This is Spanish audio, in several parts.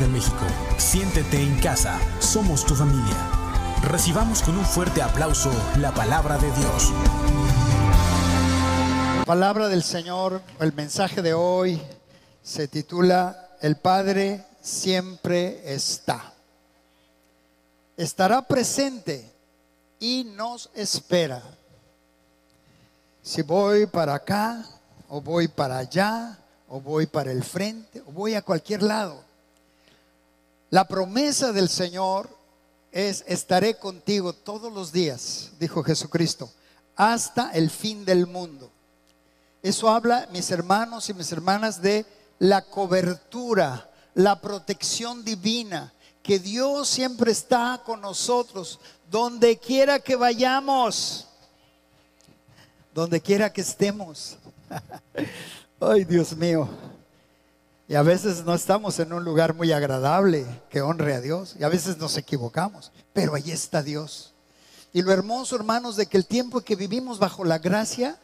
De México. Siéntete en casa, somos tu familia. Recibamos con un fuerte aplauso la palabra de Dios. palabra del Señor, el mensaje de hoy se titula El Padre siempre está. Estará presente y nos espera. Si voy para acá o voy para allá, o voy para el frente, o voy a cualquier lado. La promesa del Señor es, estaré contigo todos los días, dijo Jesucristo, hasta el fin del mundo. Eso habla, mis hermanos y mis hermanas, de la cobertura, la protección divina, que Dios siempre está con nosotros, donde quiera que vayamos, donde quiera que estemos. Ay, Dios mío. Y a veces no estamos en un lugar muy agradable que honre a Dios. Y a veces nos equivocamos. Pero ahí está Dios. Y lo hermoso, hermanos, de que el tiempo que vivimos bajo la gracia,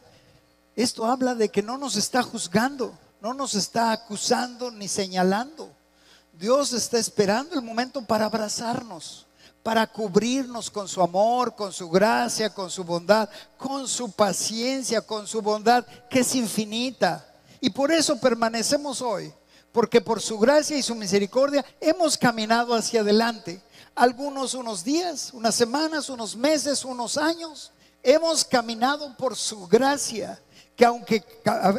esto habla de que no nos está juzgando, no nos está acusando ni señalando. Dios está esperando el momento para abrazarnos, para cubrirnos con su amor, con su gracia, con su bondad, con su paciencia, con su bondad, que es infinita. Y por eso permanecemos hoy, porque por su gracia y su misericordia hemos caminado hacia adelante. Algunos unos días, unas semanas, unos meses, unos años. Hemos caminado por su gracia que aunque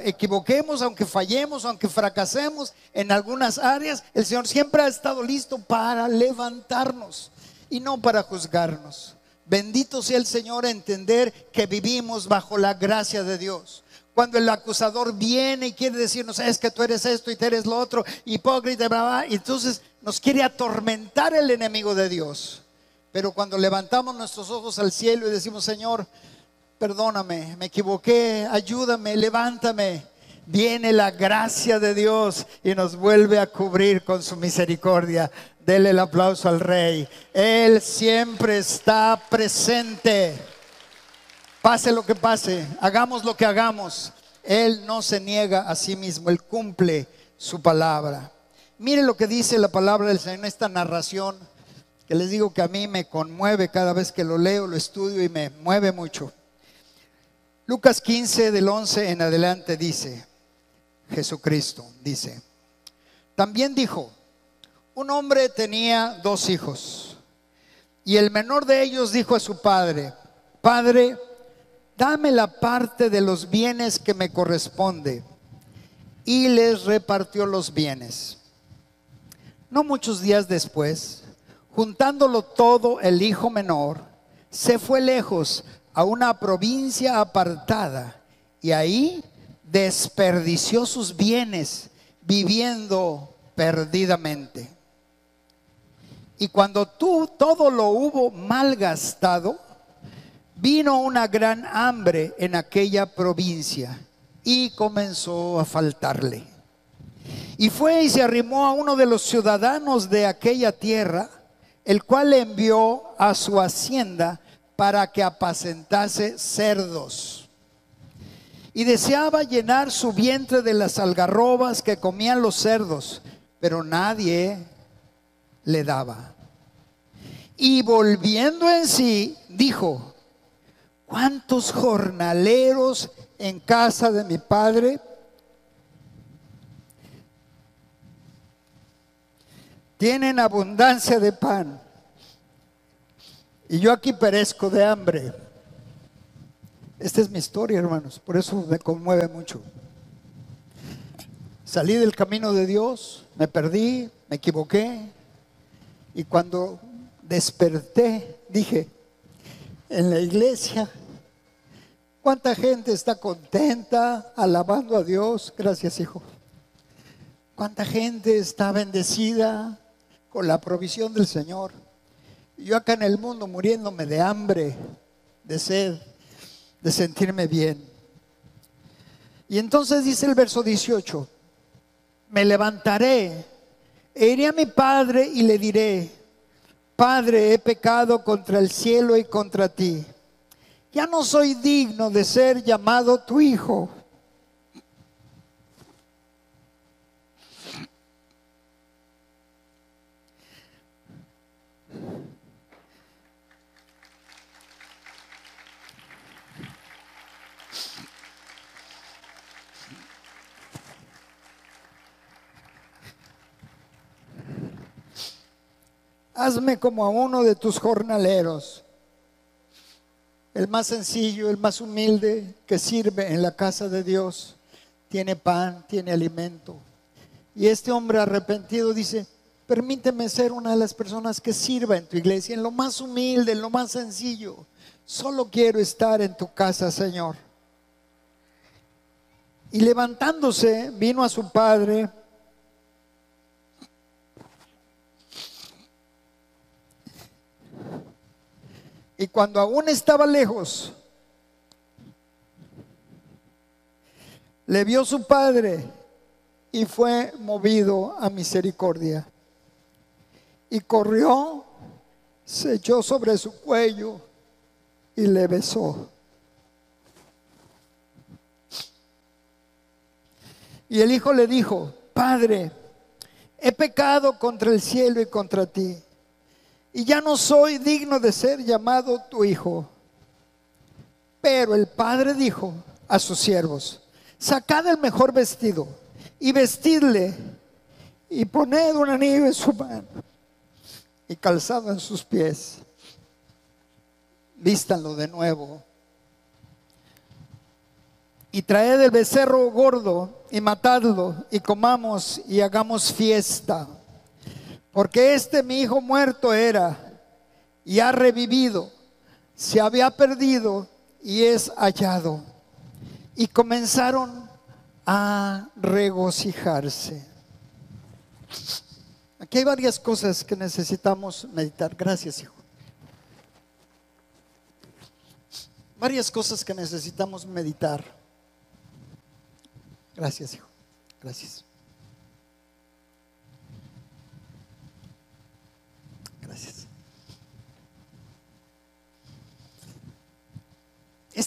equivoquemos, aunque fallemos, aunque fracasemos en algunas áreas, el Señor siempre ha estado listo para levantarnos y no para juzgarnos. Bendito sea el Señor entender que vivimos bajo la gracia de Dios. Cuando el acusador viene y quiere decirnos, es que tú eres esto y tú eres lo otro, hipócrita, bla, y entonces nos quiere atormentar el enemigo de Dios. Pero cuando levantamos nuestros ojos al cielo y decimos, Señor, perdóname, me equivoqué, ayúdame, levántame, viene la gracia de Dios y nos vuelve a cubrir con su misericordia. Dele el aplauso al Rey. Él siempre está presente. Pase lo que pase, hagamos lo que hagamos, Él no se niega a sí mismo, Él cumple su palabra. Mire lo que dice la palabra del Señor en esta narración, que les digo que a mí me conmueve cada vez que lo leo, lo estudio y me mueve mucho. Lucas 15 del 11 en adelante dice, Jesucristo dice, también dijo, un hombre tenía dos hijos y el menor de ellos dijo a su padre, Padre, dame la parte de los bienes que me corresponde. Y les repartió los bienes. No muchos días después, juntándolo todo el hijo menor, se fue lejos a una provincia apartada y ahí desperdició sus bienes viviendo perdidamente. Y cuando tú todo lo hubo malgastado, vino una gran hambre en aquella provincia y comenzó a faltarle. Y fue y se arrimó a uno de los ciudadanos de aquella tierra, el cual le envió a su hacienda para que apacentase cerdos. Y deseaba llenar su vientre de las algarrobas que comían los cerdos, pero nadie le daba. Y volviendo en sí, dijo, ¿Cuántos jornaleros en casa de mi padre? Tienen abundancia de pan. Y yo aquí perezco de hambre. Esta es mi historia, hermanos. Por eso me conmueve mucho. Salí del camino de Dios, me perdí, me equivoqué. Y cuando desperté, dije, en la iglesia. ¿Cuánta gente está contenta alabando a Dios? Gracias, hijo. ¿Cuánta gente está bendecida con la provisión del Señor? Yo acá en el mundo muriéndome de hambre, de sed, de sentirme bien. Y entonces dice el verso 18, me levantaré e iré a mi padre y le diré, Padre, he pecado contra el cielo y contra ti. Ya no soy digno de ser llamado tu hijo. Hazme como a uno de tus jornaleros, el más sencillo, el más humilde que sirve en la casa de Dios, tiene pan, tiene alimento. Y este hombre arrepentido dice, permíteme ser una de las personas que sirva en tu iglesia, en lo más humilde, en lo más sencillo. Solo quiero estar en tu casa, Señor. Y levantándose, vino a su padre Y cuando aún estaba lejos, le vio su padre y fue movido a misericordia. Y corrió, se echó sobre su cuello y le besó. Y el hijo le dijo, Padre, he pecado contra el cielo y contra ti y ya no soy digno de ser llamado tu hijo. Pero el padre dijo a sus siervos, sacad el mejor vestido y vestidle y poned un anillo en su mano y calzado en sus pies. Vístanlo de nuevo. Y traed el becerro gordo y matadlo y comamos y hagamos fiesta porque este mi hijo muerto era y ha revivido, se había perdido y es hallado. Y comenzaron a regocijarse. Aquí hay varias cosas que necesitamos meditar. Gracias, hijo. Varias cosas que necesitamos meditar. Gracias, hijo. Gracias.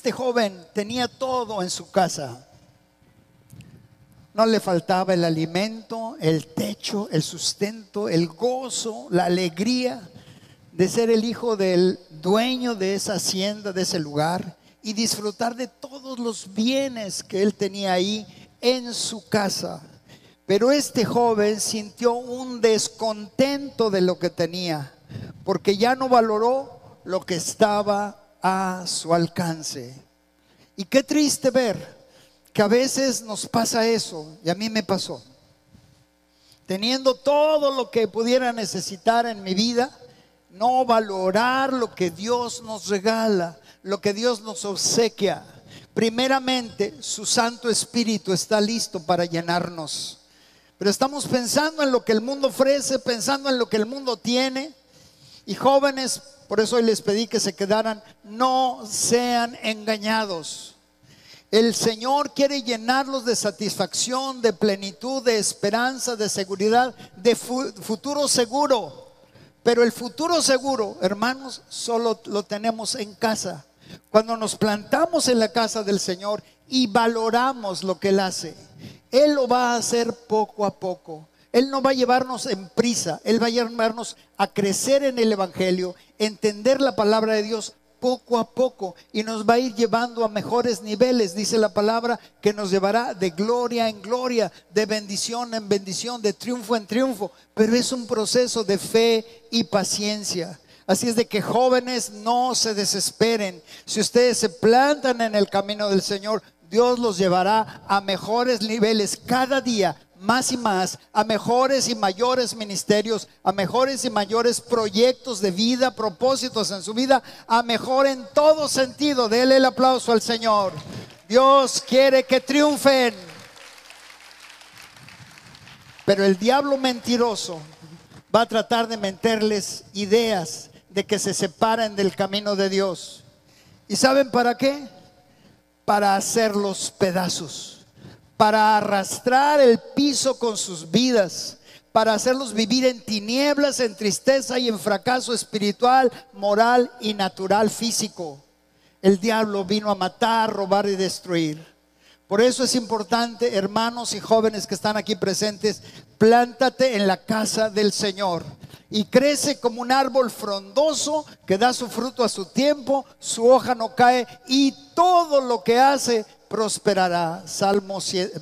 Este joven tenía todo en su casa. No le faltaba el alimento, el techo, el sustento, el gozo, la alegría de ser el hijo del dueño de esa hacienda, de ese lugar, y disfrutar de todos los bienes que él tenía ahí en su casa. Pero este joven sintió un descontento de lo que tenía, porque ya no valoró lo que estaba a su alcance. Y qué triste ver que a veces nos pasa eso, y a mí me pasó. Teniendo todo lo que pudiera necesitar en mi vida, no valorar lo que Dios nos regala, lo que Dios nos obsequia. Primeramente, su Santo Espíritu está listo para llenarnos. Pero estamos pensando en lo que el mundo ofrece, pensando en lo que el mundo tiene. Y jóvenes, por eso hoy les pedí que se quedaran. No sean engañados. El Señor quiere llenarlos de satisfacción, de plenitud, de esperanza, de seguridad, de futuro seguro. Pero el futuro seguro, hermanos, solo lo tenemos en casa. Cuando nos plantamos en la casa del Señor y valoramos lo que Él hace, Él lo va a hacer poco a poco. Él no va a llevarnos en prisa, Él va a llevarnos a crecer en el Evangelio, entender la palabra de Dios poco a poco y nos va a ir llevando a mejores niveles, dice la palabra, que nos llevará de gloria en gloria, de bendición en bendición, de triunfo en triunfo, pero es un proceso de fe y paciencia. Así es de que jóvenes no se desesperen. Si ustedes se plantan en el camino del Señor, Dios los llevará a mejores niveles cada día más y más a mejores y mayores ministerios, a mejores y mayores proyectos de vida, propósitos en su vida, a mejor en todo sentido. Dele el aplauso al Señor. Dios quiere que triunfen. Pero el diablo mentiroso va a tratar de meterles ideas de que se separen del camino de Dios. ¿Y saben para qué? Para hacerlos pedazos para arrastrar el piso con sus vidas, para hacerlos vivir en tinieblas, en tristeza y en fracaso espiritual, moral y natural físico. El diablo vino a matar, robar y destruir. Por eso es importante, hermanos y jóvenes que están aquí presentes, plántate en la casa del Señor y crece como un árbol frondoso que da su fruto a su tiempo, su hoja no cae y todo lo que hace prosperará. Salmo,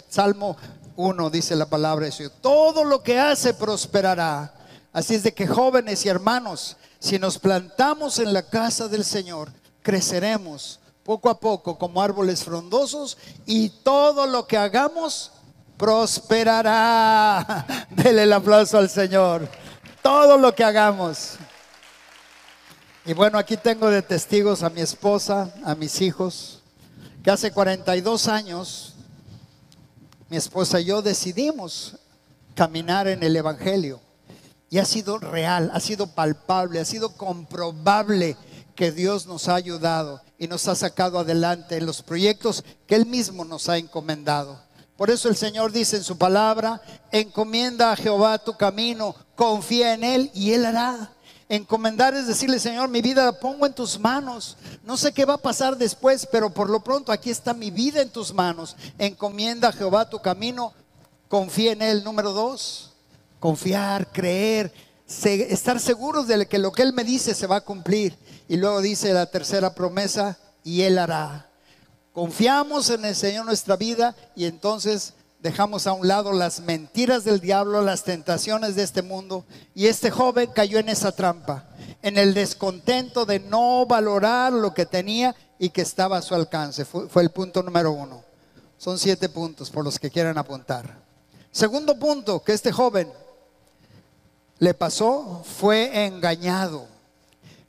Salmo 1 dice la palabra de. Todo lo que hace prosperará. Así es de que jóvenes y hermanos, si nos plantamos en la casa del Señor, creceremos poco a poco como árboles frondosos y todo lo que hagamos prosperará. Dele el aplauso al Señor. Todo lo que hagamos. Y bueno, aquí tengo de testigos a mi esposa, a mis hijos, que hace 42 años mi esposa y yo decidimos caminar en el Evangelio. Y ha sido real, ha sido palpable, ha sido comprobable que Dios nos ha ayudado y nos ha sacado adelante en los proyectos que Él mismo nos ha encomendado. Por eso el Señor dice en su palabra, encomienda a Jehová tu camino, confía en Él y Él hará. Encomendar es decirle, Señor, mi vida la pongo en tus manos. No sé qué va a pasar después, pero por lo pronto aquí está mi vida en tus manos. Encomienda a Jehová tu camino, confía en Él. Número dos, confiar, creer, estar seguros de que lo que Él me dice se va a cumplir. Y luego dice la tercera promesa, y Él hará. Confiamos en el Señor nuestra vida y entonces dejamos a un lado las mentiras del diablo, las tentaciones de este mundo. Y este joven cayó en esa trampa, en el descontento de no valorar lo que tenía y que estaba a su alcance. Fue, el punto número uno. Son siete puntos por los que quieran apuntar. Segundo punto que este joven le pasó fue engañado,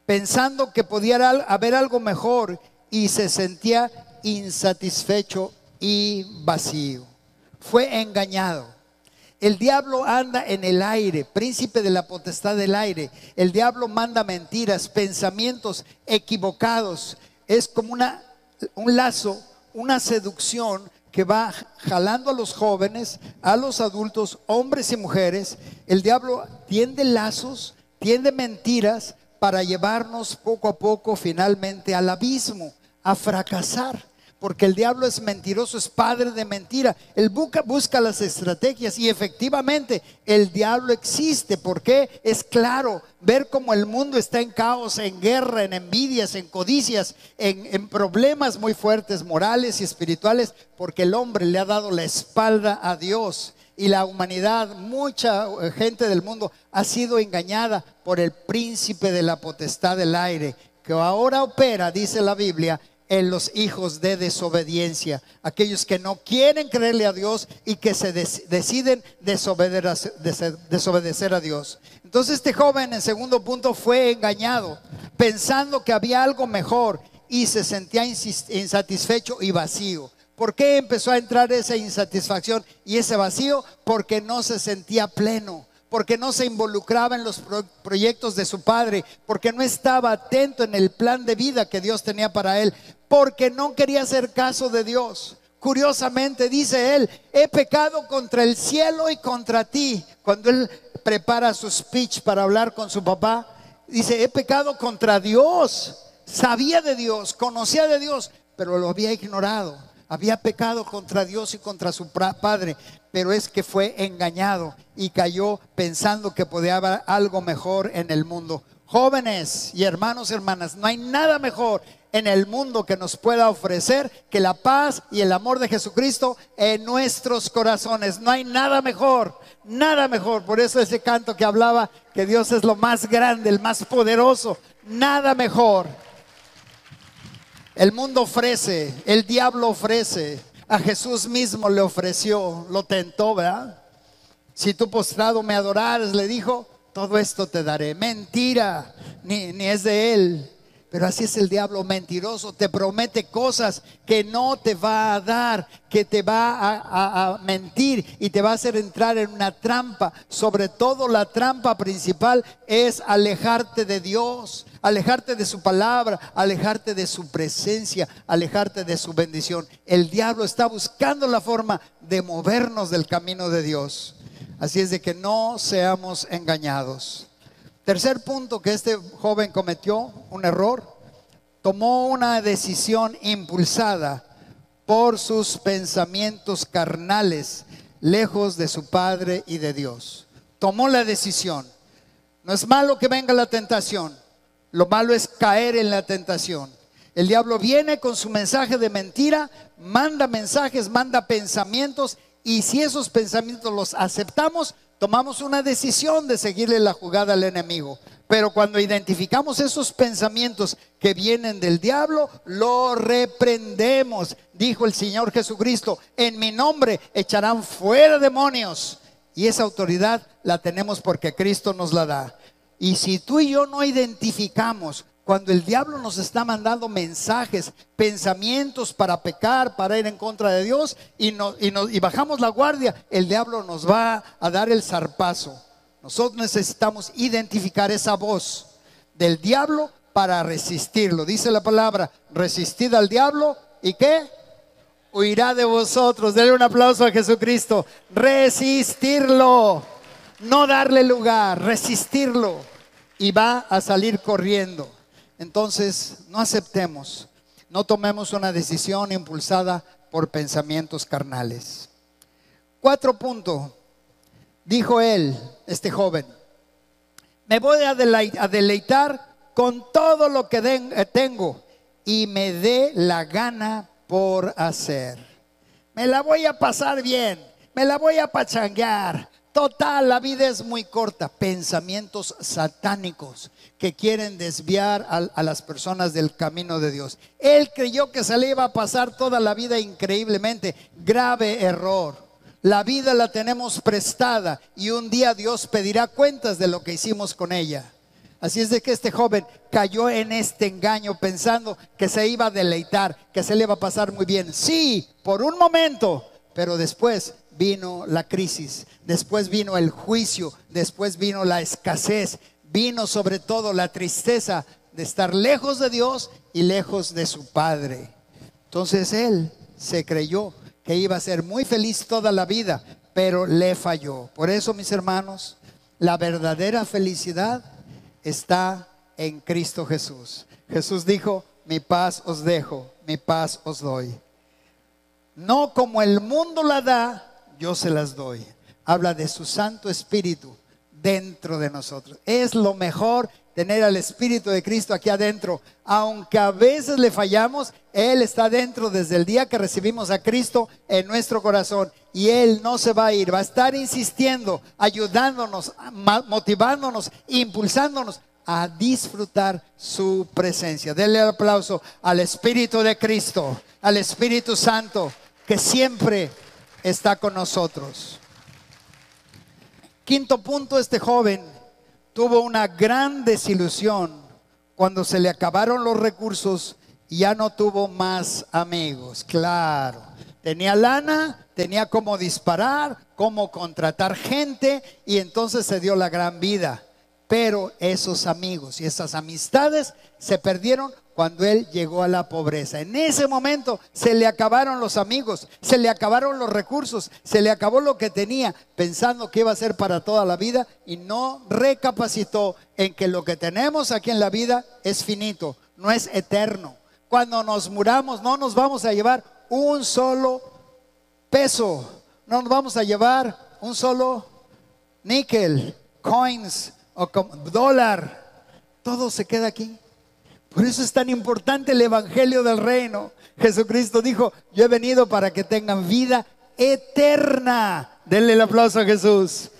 pensando que podía haber algo mejor y se sentía insatisfecho y vacío fue engañado. El diablo anda en el aire, príncipe de la potestad del aire. El diablo manda mentiras, pensamientos equivocados. Es como una, un lazo, una seducción que va jalando a los jóvenes, a los adultos, hombres y mujeres. El diablo tiende lazos, tiende mentiras para llevarnos poco a poco finalmente al abismo, a fracasar porque el diablo es mentiroso, es padre de mentira. Él busca, busca las estrategias y efectivamente el diablo existe. porque Es claro ver cómo el mundo está en caos, en guerra, en envidias, en codicias, en, en problemas muy fuertes morales y espirituales, porque el hombre le ha dado la espalda a Dios y la humanidad, mucha gente del mundo ha sido engañada por el príncipe de la potestad del aire, que ahora opera, dice la Biblia, en los hijos de desobediencia, aquellos que no quieren creerle a Dios y que se deciden desobedecer a Dios. Entonces este joven en segundo punto fue engañado, pensando que había algo mejor y se sentía insatisfecho y vacío. ¿Por qué empezó a entrar esa insatisfacción y ese vacío? Porque no se sentía pleno porque no se involucraba en los proyectos de su padre, porque no estaba atento en el plan de vida que Dios tenía para él, porque no quería hacer caso de Dios. Curiosamente dice él, he pecado contra el cielo y contra ti. Cuando él prepara su speech para hablar con su papá, dice, he pecado contra Dios. Sabía de Dios, conocía de Dios, pero lo había ignorado. Había pecado contra Dios y contra su padre, pero es que fue engañado y cayó pensando que podía haber algo mejor en el mundo. Jóvenes y hermanos hermanas, no hay nada mejor en el mundo que nos pueda ofrecer que la paz y el amor de Jesucristo en nuestros corazones. No hay nada mejor, nada mejor. Por eso ese canto que hablaba que Dios es lo más grande, el más poderoso, nada mejor. El mundo ofrece, el diablo ofrece, a Jesús mismo le ofreció, lo tentó, ¿verdad? Si tú postrado me adorares, le dijo, todo esto te daré. Mentira, ni, ni es de él. Pero así es el diablo mentiroso, te promete cosas que no te va a dar, que te va a, a, mentir y te va a hacer entrar en una trampa. Sobre todo la trampa principal es alejarte de Dios, alejarte de su palabra, alejarte de su presencia, alejarte de su bendición. El diablo está buscando la forma de movernos del camino de Dios. Así es de que no seamos engañados. Tercer punto que este joven cometió, un error, tomó una decisión impulsada por sus pensamientos carnales, lejos de su Padre y de Dios. Tomó la decisión. No es malo que venga la tentación, lo malo es caer en la tentación. El diablo viene con su mensaje de mentira, manda mensajes, manda pensamientos y si esos pensamientos los aceptamos, tomamos una decisión de seguirle la jugada al enemigo. Pero cuando identificamos esos pensamientos que vienen del diablo, lo reprendemos. Dijo el Señor Jesucristo, en mi nombre echarán fuera demonios. Y esa autoridad la tenemos porque Cristo nos la da. Y si tú y yo no identificamos cuando el diablo nos está mandando mensajes, pensamientos para pecar, para ir en contra de Dios y, bajamos la guardia, el diablo nos va a dar el zarpazo. Nosotros necesitamos identificar esa voz del diablo para resistirlo. Dice la palabra, resistid al diablo y qué? Huirá de vosotros. Denle un aplauso a Jesucristo. Resistirlo. No darle lugar, resistirlo. Y va a salir corriendo. Entonces, no aceptemos, no tomemos una decisión impulsada por pensamientos carnales. Cuatro puntos. Dijo él, este joven, me voy a deleitar con todo lo que eh, tengo y me dé la gana por hacer. Me la voy a pasar bien, me la voy a pachanguear. Total, la vida es muy corta. Pensamientos satánicos que quieren desviar a, las personas del camino de Dios. Él creyó que se le iba a pasar toda la vida increíblemente. Grave error. La vida la tenemos prestada y un día Dios pedirá cuentas de lo que hicimos con ella. Así es de que este joven cayó en este engaño pensando que se iba a deleitar, que se le iba a pasar muy bien. Sí, por un momento, pero después vino la crisis, después vino el juicio, después vino la escasez, vino sobre todo la tristeza de estar lejos de Dios y lejos de su Padre. Entonces él se creyó que iba a ser muy feliz toda la vida, pero le falló. Por eso, mis hermanos, la verdadera felicidad está en Cristo Jesús. Jesús dijo, mi paz os dejo, mi paz os doy. No como el mundo la da, yo se las doy. Habla de su Santo Espíritu dentro de nosotros. Es lo mejor tener al Espíritu de Cristo aquí adentro. Aunque a veces le fallamos, Él está dentro desde el día que recibimos a Cristo en nuestro corazón. Y Él no se va a ir, va a estar insistiendo, ayudándonos, motivándonos, impulsándonos a disfrutar su presencia. Denle el aplauso al Espíritu de Cristo, al Espíritu Santo, que siempre está con nosotros. Quinto punto, este joven tuvo una gran desilusión cuando se le acabaron los recursos y ya no tuvo más amigos. Claro, tenía lana, tenía cómo disparar, cómo contratar gente y entonces se dio la gran vida. Pero esos amigos y esas amistades se perdieron cuando él llegó a la pobreza. En ese momento se le acabaron los amigos, se le acabaron los recursos, se le acabó lo que tenía, pensando que iba a ser para toda la vida y no recapacitó en que lo que tenemos aquí en la vida es finito, no es eterno. Cuando nos muramos no nos vamos a llevar un solo peso, no nos vamos a llevar un solo níquel, coins o dólar, todo se queda aquí. Por eso es tan importante el Evangelio del Reino. Jesucristo dijo, yo he venido para que tengan vida eterna. Denle el aplauso a Jesús.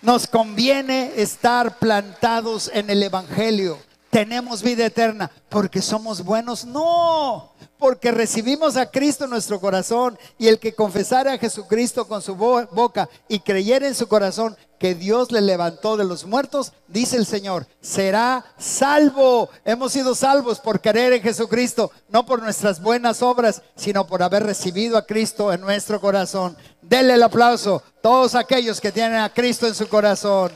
Nos conviene estar plantados en el Evangelio. Tenemos vida eterna porque somos buenos. No, porque recibimos a Cristo en nuestro corazón y el que confesara a Jesucristo con su boca y creyera en su corazón que Dios le levantó de los muertos, dice el Señor, será salvo. Hemos sido salvos por creer en Jesucristo, no por nuestras buenas obras, sino por haber recibido a Cristo en nuestro corazón. Denle el aplauso todos aquellos que tienen a Cristo en su corazón.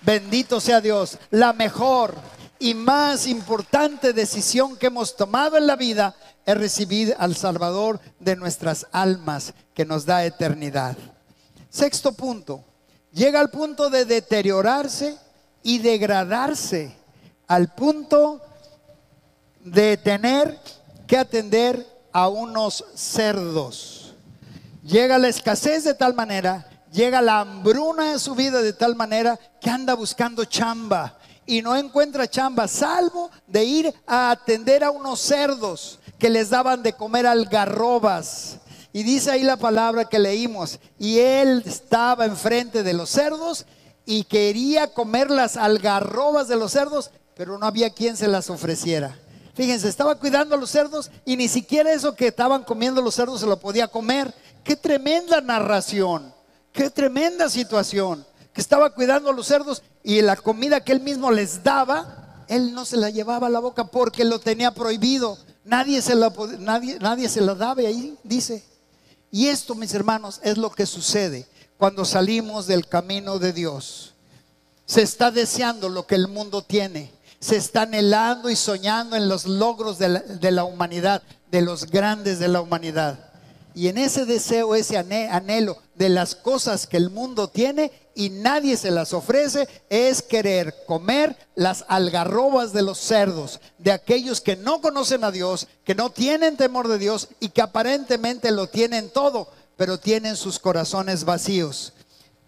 Bendito sea Dios. La mejor y más importante decisión que hemos tomado en la vida es recibir al Salvador de nuestras almas que nos da eternidad. Sexto punto, llega al punto de deteriorarse y degradarse, al punto de tener que atender a unos cerdos. Llega la escasez de tal manera, llega la hambruna de su vida de tal manera que anda buscando chamba y no encuentra chamba, salvo de ir a atender a unos cerdos que les daban de comer algarrobas Y dice ahí la palabra que leímos, y él estaba enfrente de los cerdos y quería comer las algarrobas de los cerdos, pero no había quien se las ofreciera. Fíjense, estaba cuidando a los cerdos y ni siquiera eso que estaban comiendo los cerdos se lo podía comer. Qué tremenda narración, qué tremenda situación. Estaba cuidando a los cerdos y la comida que él mismo les daba, él no se la llevaba a la boca porque lo tenía prohibido. Nadie se la, nadie, nadie se la daba y ahí dice. Y esto, mis hermanos, es lo que sucede cuando salimos del camino de Dios. Se está deseando lo que el mundo tiene. Se está anhelando y soñando en los logros de la, de la humanidad, de los grandes de la humanidad. Y en ese deseo, ese anhelo de las cosas que el mundo tiene y nadie se las ofrece, es querer comer las algarrobas de los cerdos, de aquellos que no conocen a Dios, que no tienen temor de Dios y que aparentemente lo tienen todo, pero tienen sus corazones vacíos.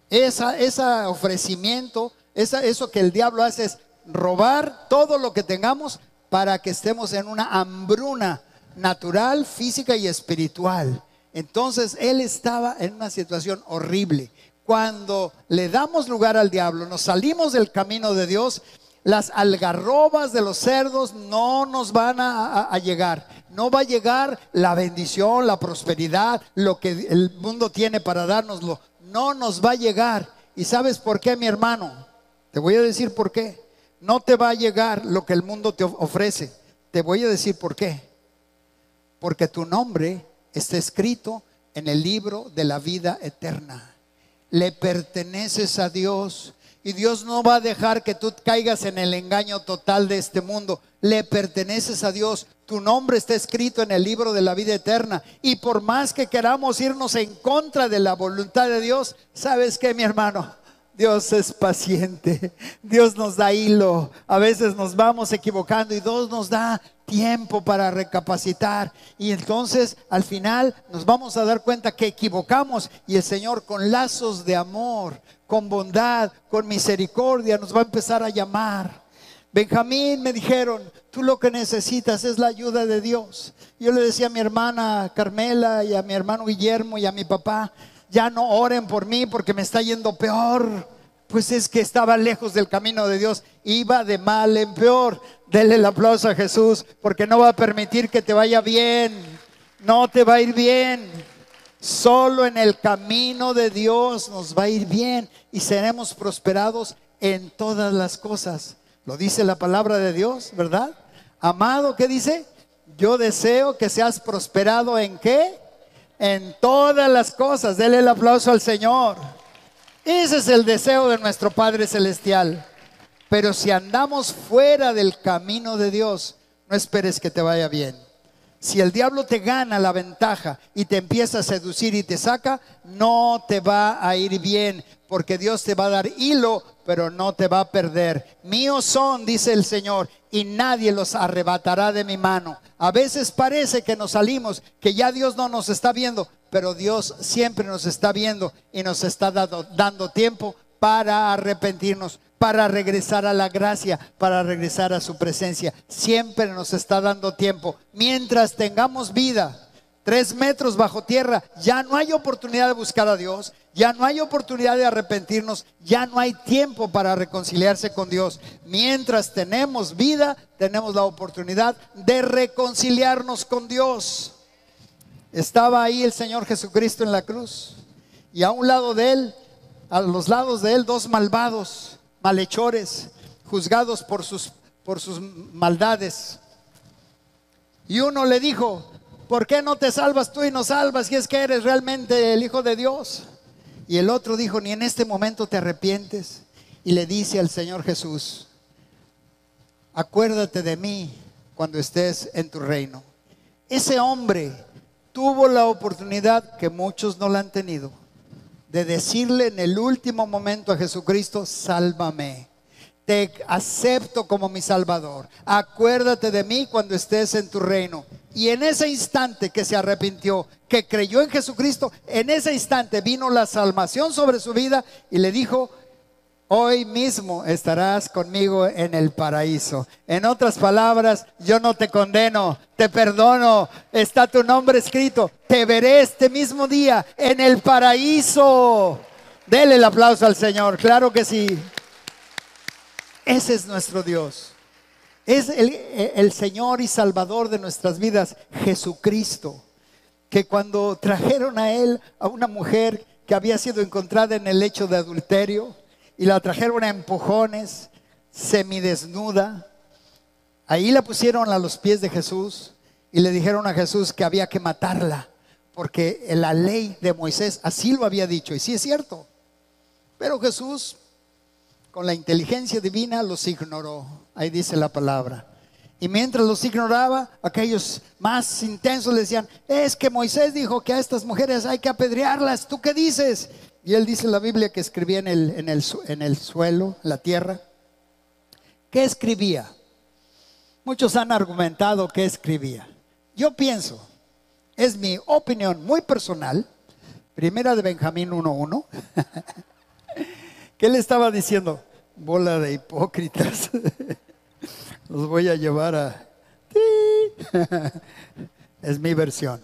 Esa, ese ofrecimiento, esa, eso que el diablo hace es robar todo lo que tengamos para que estemos en una hambruna natural, física y espiritual. Entonces él estaba en una situación horrible. Cuando le damos lugar al diablo, nos salimos del camino de Dios, las algarrobas de los cerdos no nos van a, llegar. No va a llegar la bendición, la prosperidad, lo que el mundo tiene para dárnoslo. No nos va a llegar. ¿Y sabes por qué, mi hermano? Te voy a decir por qué. No te va a llegar lo que el mundo te ofrece. Te voy a decir por qué. Porque tu nombre está escrito en el libro de la vida eterna. Le perteneces a Dios y Dios no va a dejar que tú caigas en el engaño total de este mundo. Le perteneces a Dios. Tu nombre está escrito en el libro de la vida eterna. Y por más que queramos irnos en contra de la voluntad de Dios, ¿sabes qué, mi hermano? Dios es paciente, Dios nos da hilo, a veces nos vamos equivocando y Dios nos da tiempo para recapacitar y entonces al final nos vamos a dar cuenta que equivocamos y el Señor con lazos de amor, con bondad, con misericordia nos va a empezar a llamar. Benjamín me dijeron, tú lo que necesitas es la ayuda de Dios. Yo le decía a mi hermana Carmela y a mi hermano Guillermo y a mi papá, ya no oren por mí porque me está yendo peor. Pues es que estaba lejos del camino de Dios, iba de mal en peor. Dele el aplauso a Jesús porque no va a permitir que te vaya bien. No te va a ir bien. Solo en el camino de Dios nos va a ir bien y seremos prosperados en todas las cosas. Lo dice la palabra de Dios, ¿verdad? Amado, ¿qué dice? Yo deseo que seas prosperado en qué? En todas las cosas. Dele el aplauso al Señor. Ese es el deseo de nuestro Padre Celestial. Pero si andamos fuera del camino de Dios, no esperes que te vaya bien. Si el diablo te gana la ventaja y te empieza a seducir y te saca, no te va a ir bien, porque Dios te va a dar hilo, pero no te va a perder. Míos son, dice el Señor, y nadie los arrebatará de mi mano. A veces parece que nos salimos, que ya Dios no nos está viendo, pero Dios siempre nos está viendo y nos está dando, dando tiempo para arrepentirnos para regresar a la gracia, para regresar a su presencia. Siempre nos está dando tiempo. Mientras tengamos vida, tres metros bajo tierra, ya no hay oportunidad de buscar a Dios, ya no hay oportunidad de arrepentirnos, ya no hay tiempo para reconciliarse con Dios. Mientras tenemos vida, tenemos la oportunidad de reconciliarnos con Dios. Estaba ahí el Señor Jesucristo en la cruz y a un lado de él, a los lados de él, dos malvados malhechores, juzgados por sus, por sus maldades. Y uno le dijo, ¿por qué no te salvas tú y nos salvas si es que eres realmente el Hijo de Dios? Y el otro dijo, ni en este momento te arrepientes. Y le dice al Señor Jesús, acuérdate de mí cuando estés en tu reino. Ese hombre tuvo la oportunidad que muchos no la han tenido de decirle en el último momento a Jesucristo, sálvame. Te acepto como mi Salvador. Acuérdate de mí cuando estés en tu reino. Y en ese instante que se arrepintió, que creyó en Jesucristo, en ese instante vino la salvación sobre su vida y le dijo, hoy mismo estarás conmigo en el paraíso. En otras palabras, yo no te condeno, te perdono, está tu nombre escrito, te veré este mismo día en el paraíso. Dele el aplauso al Señor, claro que sí. Ese es nuestro Dios. Es el, el Señor y Salvador de nuestras vidas, Jesucristo que cuando trajeron a él a una mujer que había sido encontrada en el lecho de adulterio y la trajeron a empujones, semidesnuda, ahí la pusieron a los pies de Jesús y le dijeron a Jesús que había que matarla, porque la ley de Moisés así lo había dicho, y sí es cierto. Pero Jesús, con la inteligencia divina, los ignoró. Ahí dice la palabra. Y mientras los ignoraba, aquellos más intensos le decían, es que Moisés dijo que a estas mujeres hay que apedrearlas, ¿tú qué dices? Y él dice la Biblia que escribía en el, en el, en el suelo, la tierra. ¿Qué escribía? Muchos han argumentado que escribía. Yo pienso, es mi opinión muy personal, primera de Benjamín 1.1, que él estaba diciendo, bola de hipócritas. los voy a llevar a... es mi versión.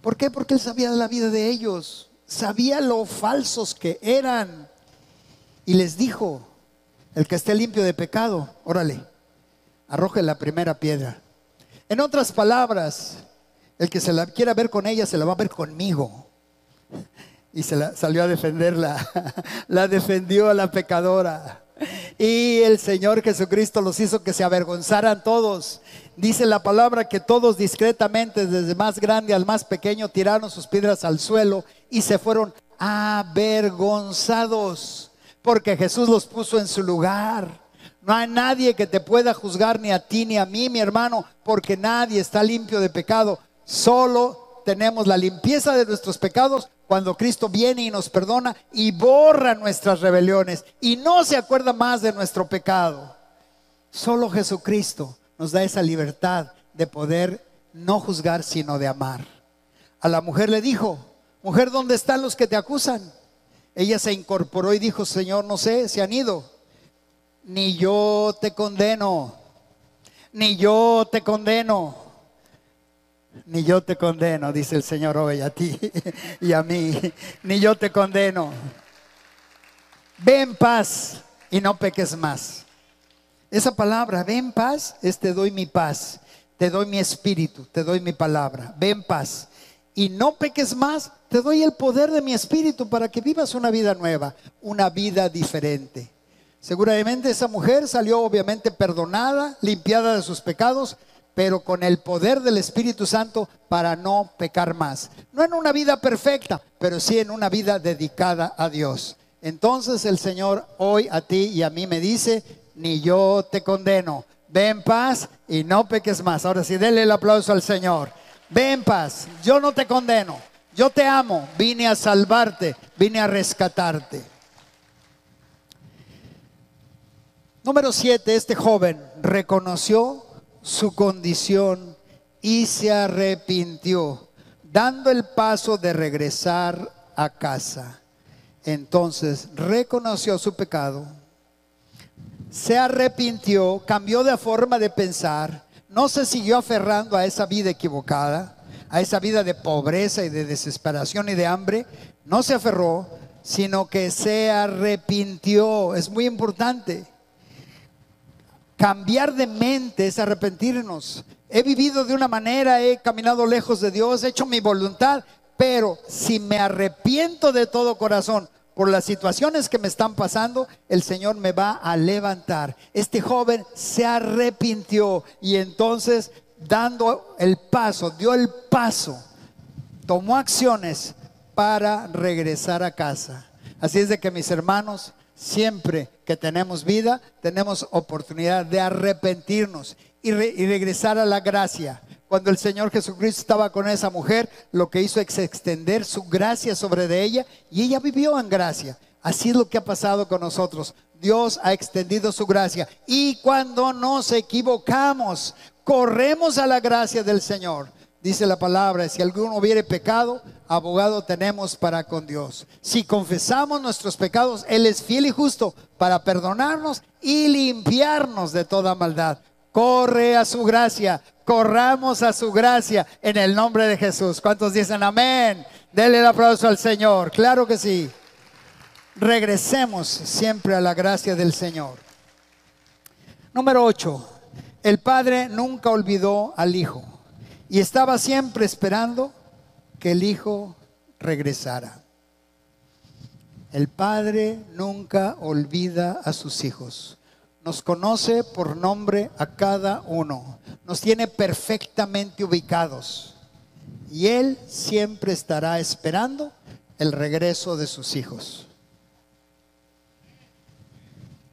¿Por qué? Porque él sabía la vida de ellos, sabía lo falsos que eran. Y les dijo, el que esté limpio de pecado, órale, arroje la primera piedra. En otras palabras, el que se la quiera ver con ella, se la va a ver conmigo. Y se la salió a defenderla, la defendió a la pecadora. Y el Señor Jesucristo los hizo que se avergonzaran todos. Dice la palabra que todos discretamente, desde más grande al más pequeño, tiraron sus piedras al suelo y se fueron avergonzados, porque Jesús los puso en su lugar. No hay nadie que te pueda juzgar ni a ti ni a mí, mi hermano, porque nadie está limpio de pecado. Solo tenemos la limpieza de nuestros pecados cuando Cristo viene y nos perdona y borra nuestras rebeliones y no se acuerda más de nuestro pecado. Solo Jesucristo nos da esa libertad de poder no juzgar, sino de amar. A la mujer le dijo, mujer, ¿dónde están los que te acusan? Ella se incorporó y dijo, Señor, no sé, se han ido. Ni yo te condeno, ni yo te condeno ni yo te condeno, dice el Señor hoy a ti y a mí. Ni yo te condeno. Ve en paz y no peques más. Esa palabra, ve en paz, es te doy mi paz, te doy mi espíritu, te doy mi palabra. Ve en paz y no peques más, te doy el poder de mi espíritu para que vivas una vida nueva, una vida diferente. Seguramente esa mujer salió obviamente perdonada, limpiada de sus pecados, pero con el poder del Espíritu Santo para no pecar más. No en una vida perfecta, pero sí en una vida dedicada a Dios. Entonces el Señor hoy a ti y a mí me dice, ni yo te condeno. Ve en paz y no peques más. Ahora sí, denle el aplauso al Señor. Ve en paz, yo no te condeno. Yo te amo, vine a salvarte, vine a rescatarte. Número siete, este joven reconoció su condición y se arrepintió, dando el paso de regresar a casa. Entonces reconoció su pecado, se arrepintió, cambió de forma de pensar, no se siguió aferrando a esa vida equivocada, a esa vida de pobreza y de desesperación y de hambre, no se aferró, sino que se arrepintió. Es muy importante. Cambiar de mente es arrepentirnos. He vivido de una manera, he caminado lejos de Dios, he hecho mi voluntad, pero si me arrepiento de todo corazón por las situaciones que me están pasando, el Señor me va a levantar. Este joven se arrepintió y entonces dando el paso, dio el paso, tomó acciones para regresar a casa. Así es de que mis hermanos, Siempre que tenemos vida, tenemos oportunidad de arrepentirnos y, regresar a la gracia. Cuando el Señor Jesucristo estaba con esa mujer, lo que hizo es extender su gracia sobre de ella y ella vivió en gracia. Así es lo que ha pasado con nosotros. Dios ha extendido su gracia. Y cuando nos equivocamos, corremos a la gracia del Señor. Dice la palabra, si alguno hubiere pecado, abogado tenemos para con Dios. Si confesamos nuestros pecados, Él es fiel y justo para perdonarnos y limpiarnos de toda maldad. Corre a su gracia, corramos a su gracia en el nombre de Jesús. ¿Cuántos dicen amén? Denle el aplauso al Señor, claro que sí. Regresemos siempre a la gracia del Señor. Número 8. El Padre nunca olvidó al Hijo y estaba siempre esperando que el Hijo regresara. El Padre nunca olvida a sus hijos. Nos conoce por nombre a cada uno. Nos tiene perfectamente ubicados. Y Él siempre estará esperando el regreso de sus hijos.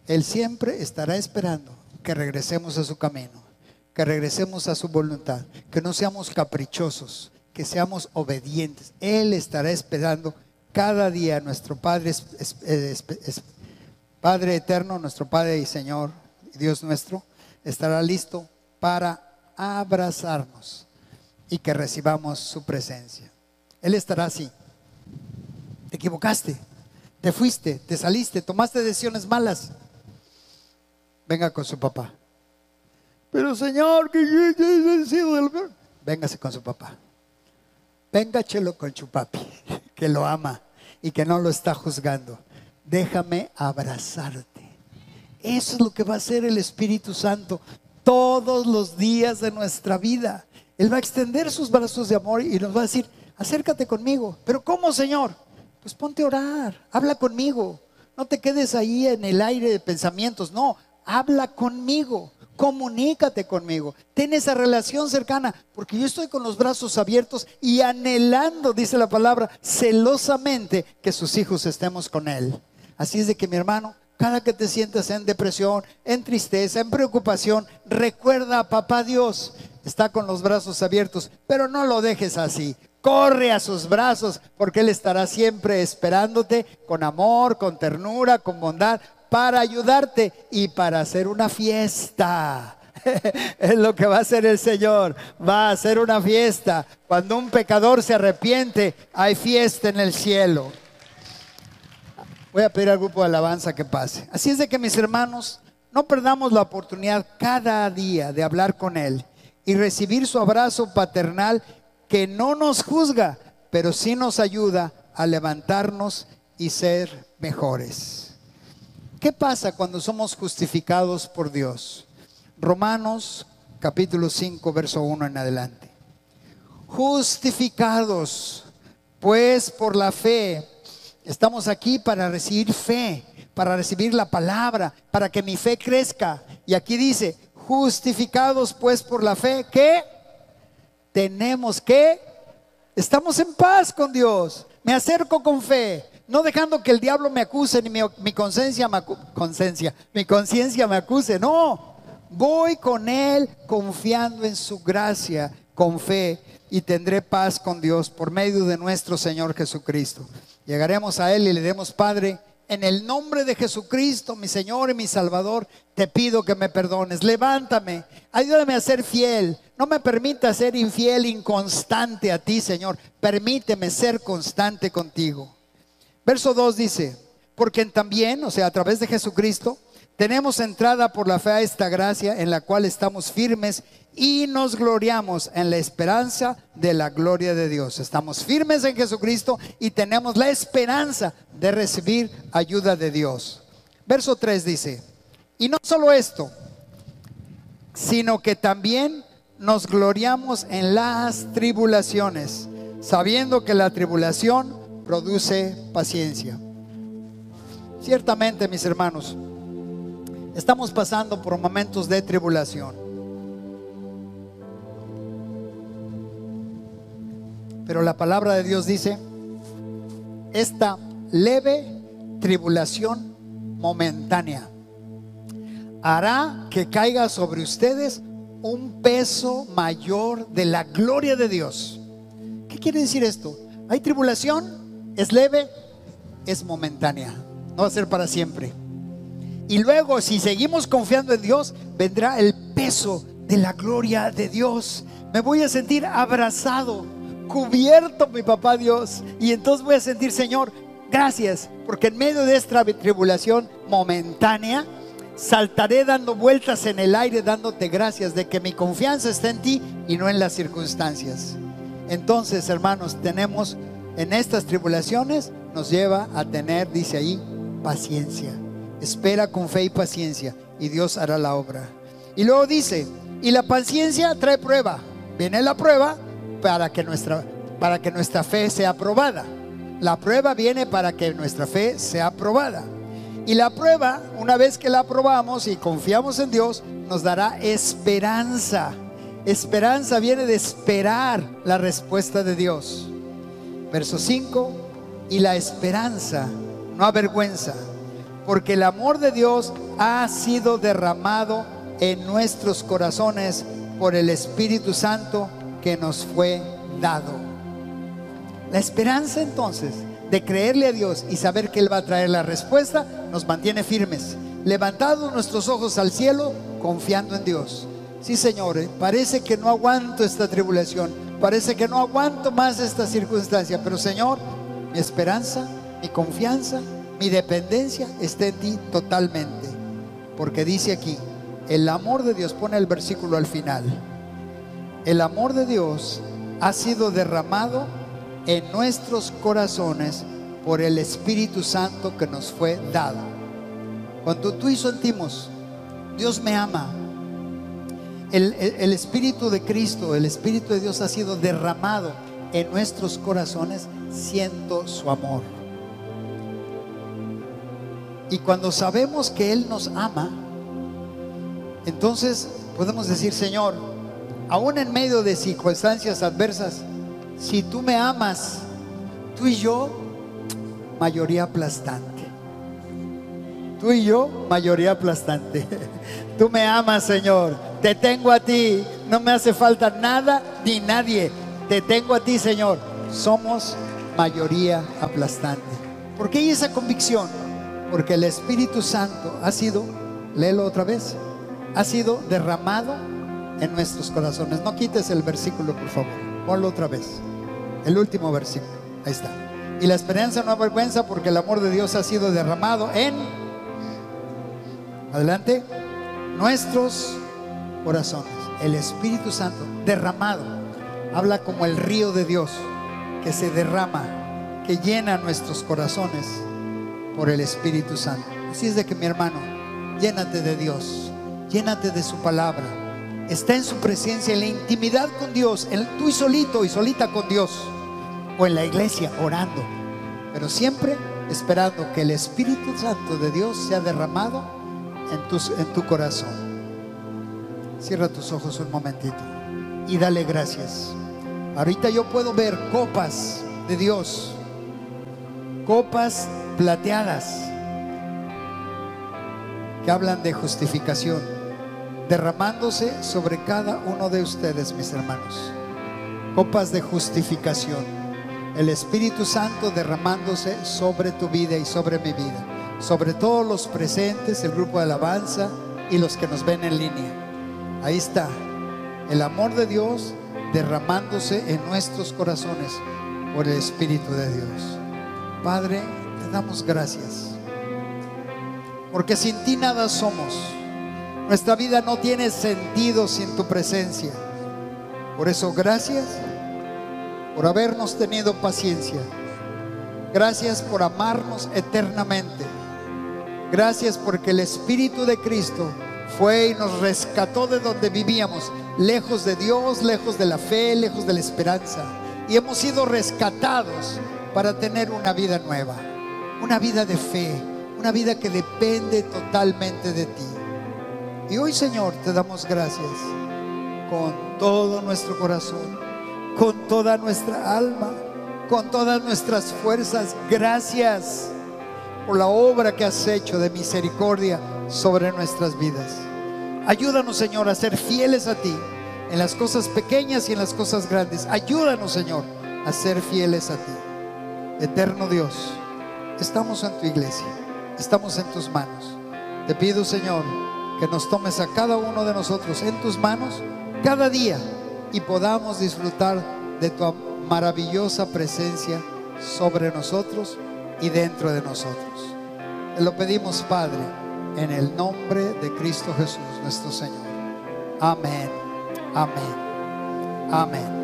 Él siempre estará esperando que regresemos a su camino que regresemos a su voluntad, que no seamos caprichosos, que seamos obedientes. Él estará esperando cada día nuestro Padre, Padre eterno, nuestro Padre y Señor, Dios nuestro, estará listo para abrazarnos y que recibamos su presencia. Él estará así. Te equivocaste, te fuiste, te saliste, tomaste decisiones malas. Venga con su papá. Pero Señor, que yo. Véngase con su papá. Véngachelo con su papi, que lo ama y que no lo está juzgando. Déjame abrazarte. Eso es lo que va a hacer el Espíritu Santo todos los días de nuestra vida. Él va a extender sus brazos de amor y nos va a decir, acércate conmigo. Pero ¿cómo, Señor? Pues ponte a orar, habla conmigo. No te quedes ahí en el aire de pensamientos, no, habla conmigo comunícate conmigo, ten esa relación cercana, porque yo estoy con los brazos abiertos y anhelando, dice la palabra, celosamente que sus hijos estemos con Él. Así es de que mi hermano, cada que te sientas en depresión, en tristeza, en preocupación, recuerda a papá Dios, está con los brazos abiertos, pero no lo dejes así. Corre a sus brazos porque Él estará siempre esperándote con amor, con ternura, con bondad, para ayudarte y para hacer una fiesta. es lo que va a hacer el Señor. Va a hacer una fiesta. Cuando un pecador se arrepiente, hay fiesta en el cielo. Voy a pedir al grupo de alabanza que pase. Así es de que mis hermanos, no perdamos la oportunidad cada día de hablar con Él y recibir su abrazo paternal que no nos juzga, pero sí nos ayuda a levantarnos y ser mejores. ¿Qué pasa cuando somos justificados por Dios? Romanos capítulo 5, verso 1 en adelante. Justificados, pues por la fe, estamos aquí para recibir fe, para recibir la palabra, para que mi fe crezca. Y aquí dice, justificados pues por la fe, que tenemos que, estamos en paz con Dios. Me acerco con fe, no dejando que el diablo me acuse ni mi, conciencia me, mi conciencia me acuse, no, voy con él confiando en su gracia, con fe y tendré paz con Dios por medio de nuestro Señor Jesucristo. Llegaremos a él y le demos Padre, en el nombre de Jesucristo, mi Señor y mi Salvador, te pido que me perdones. Levántame, ayúdame a ser fiel. No me permita ser infiel, inconstante a ti, Señor. Permíteme ser constante contigo. Verso 2 dice, porque también, o sea, a través de Jesucristo, tenemos entrada por la fe a esta gracia en la cual estamos firmes y nos gloriamos en la esperanza de la gloria de Dios. Estamos firmes en Jesucristo y tenemos la esperanza de recibir ayuda de Dios. Verso 3 dice, y no solo esto, sino que también nos gloriamos en las tribulaciones, sabiendo que la tribulación produce paciencia. Ciertamente, mis hermanos, estamos pasando por momentos de tribulación. Pero la palabra de Dios dice, esta leve tribulación momentánea hará que caiga sobre ustedes un peso mayor de la gloria de Dios. ¿Qué quiere decir esto? ¿Hay tribulación? es leve, es momentánea, no va a ser para siempre. Y luego, si seguimos confiando en Dios, vendrá el peso de la gloria de Dios. Me voy a sentir abrazado, cubierto, mi papá Dios. Y entonces voy a sentir, Señor, gracias, porque en medio de esta tribulación momentánea, saltaré dando vueltas en el aire, dándote gracias de que mi confianza está en ti y no en las circunstancias. Entonces, hermanos, tenemos en estas tribulaciones, nos lleva a tener, dice ahí, paciencia. Espera con fe y paciencia y Dios hará la obra. Y luego dice, y la paciencia trae prueba. Viene la prueba para que nuestra, para que nuestra fe sea aprobada. La prueba viene para que nuestra fe sea aprobada. Y la prueba, una vez que la aprobamos y confiamos en Dios, nos dará esperanza. Esperanza viene de esperar la respuesta de Dios. Verso 5, y la esperanza no avergüenza, porque el amor de Dios ha sido derramado en nuestros corazones por el Espíritu Santo que nos fue dado. La esperanza entonces de creerle a Dios y saber que Él va a traer la respuesta nos mantiene firmes, levantados nuestros ojos al cielo, confiando en Dios. Sí, Señor, ¿eh? parece que no aguanto esta tribulación, parece que no aguanto más esta circunstancia, pero Señor, mi esperanza, mi confianza, mi dependencia está en ti totalmente. Porque dice aquí, el amor de Dios, pone el versículo al final, el amor de Dios ha sido derramado en nuestros corazones por el Espíritu Santo que nos fue dado. Cuando tú y sentimos, Dios me ama, el, el, Espíritu de Cristo, el Espíritu de Dios ha sido derramado en nuestros corazones, siento su amor. Y cuando sabemos que Él nos ama, entonces podemos decir, Señor, aún en medio de circunstancias adversas, si tú me amas, tú y yo, mayoría aplastante. Tú y yo, mayoría aplastante. Tú me amas, Señor. Te tengo a ti. No me hace falta nada ni nadie. Te tengo a ti, Señor. Somos mayoría aplastante. ¿Por qué hay esa convicción? Porque el Espíritu Santo ha sido, léelo otra vez, ha sido derramado en nuestros corazones. No quites el versículo, por favor. Ponlo otra vez. El último versículo. Ahí está. Y la esperanza no avergüenza porque el amor de Dios ha sido derramado en... Adelante. Nuestros corazones. El Espíritu Santo derramado. Habla como el río de Dios que se derrama, que llena nuestros corazones por el Espíritu Santo. Así es de que mi hermano, llénate de Dios, llénate de su palabra. Está en su presencia, en la intimidad con Dios, tú y solito y solita con Dios, o en la iglesia orando, pero siempre esperando que el Espíritu Santo de Dios sea derramado en, tus, en tu corazón. Cierra tus ojos un momentito y dale gracias. Ahorita yo puedo ver copas de Dios, copas plateadas que hablan de justificación, derramándose sobre cada uno de ustedes, mis hermanos. Copas de justificación. El Espíritu Santo derramándose sobre tu vida y sobre mi vida, sobre todos los presentes, el grupo de alabanza y los que nos ven en línea. Ahí está, el amor de Dios derramándose en nuestros corazones por el Espíritu de Dios. Padre, damos gracias, porque sin ti nada somos. Nuestra vida no tiene sentido sin tu presencia. Por eso, gracias por habernos tenido paciencia. Gracias por amarnos eternamente. Gracias porque el Espíritu de Cristo fue y nos rescató de donde vivíamos, lejos de Dios, lejos de la fe, lejos de la esperanza. Y hemos sido rescatados para tener una vida nueva, una vida de fe, una vida que depende totalmente de ti. Y hoy, Señor, te damos gracias con todo nuestro corazón, con toda nuestra alma, con todas nuestras fuerzas. Gracias por la obra que has hecho de misericordia sobre nuestras vidas. Ayúdanos, Señor, a ser fieles a ti en las cosas pequeñas y en las cosas grandes. Ayúdanos, Señor, a ser fieles a ti. Eterno Dios, estamos en tu iglesia, estamos en tus manos. Te pido, Señor, que nos tomes a cada uno de nosotros en tus manos cada día y podamos disfrutar de tu maravillosa presencia sobre nosotros y dentro de nosotros. Te lo pedimos, Padre, en el nombre de Cristo Jesús, nuestro Señor. Amén, amén, amén.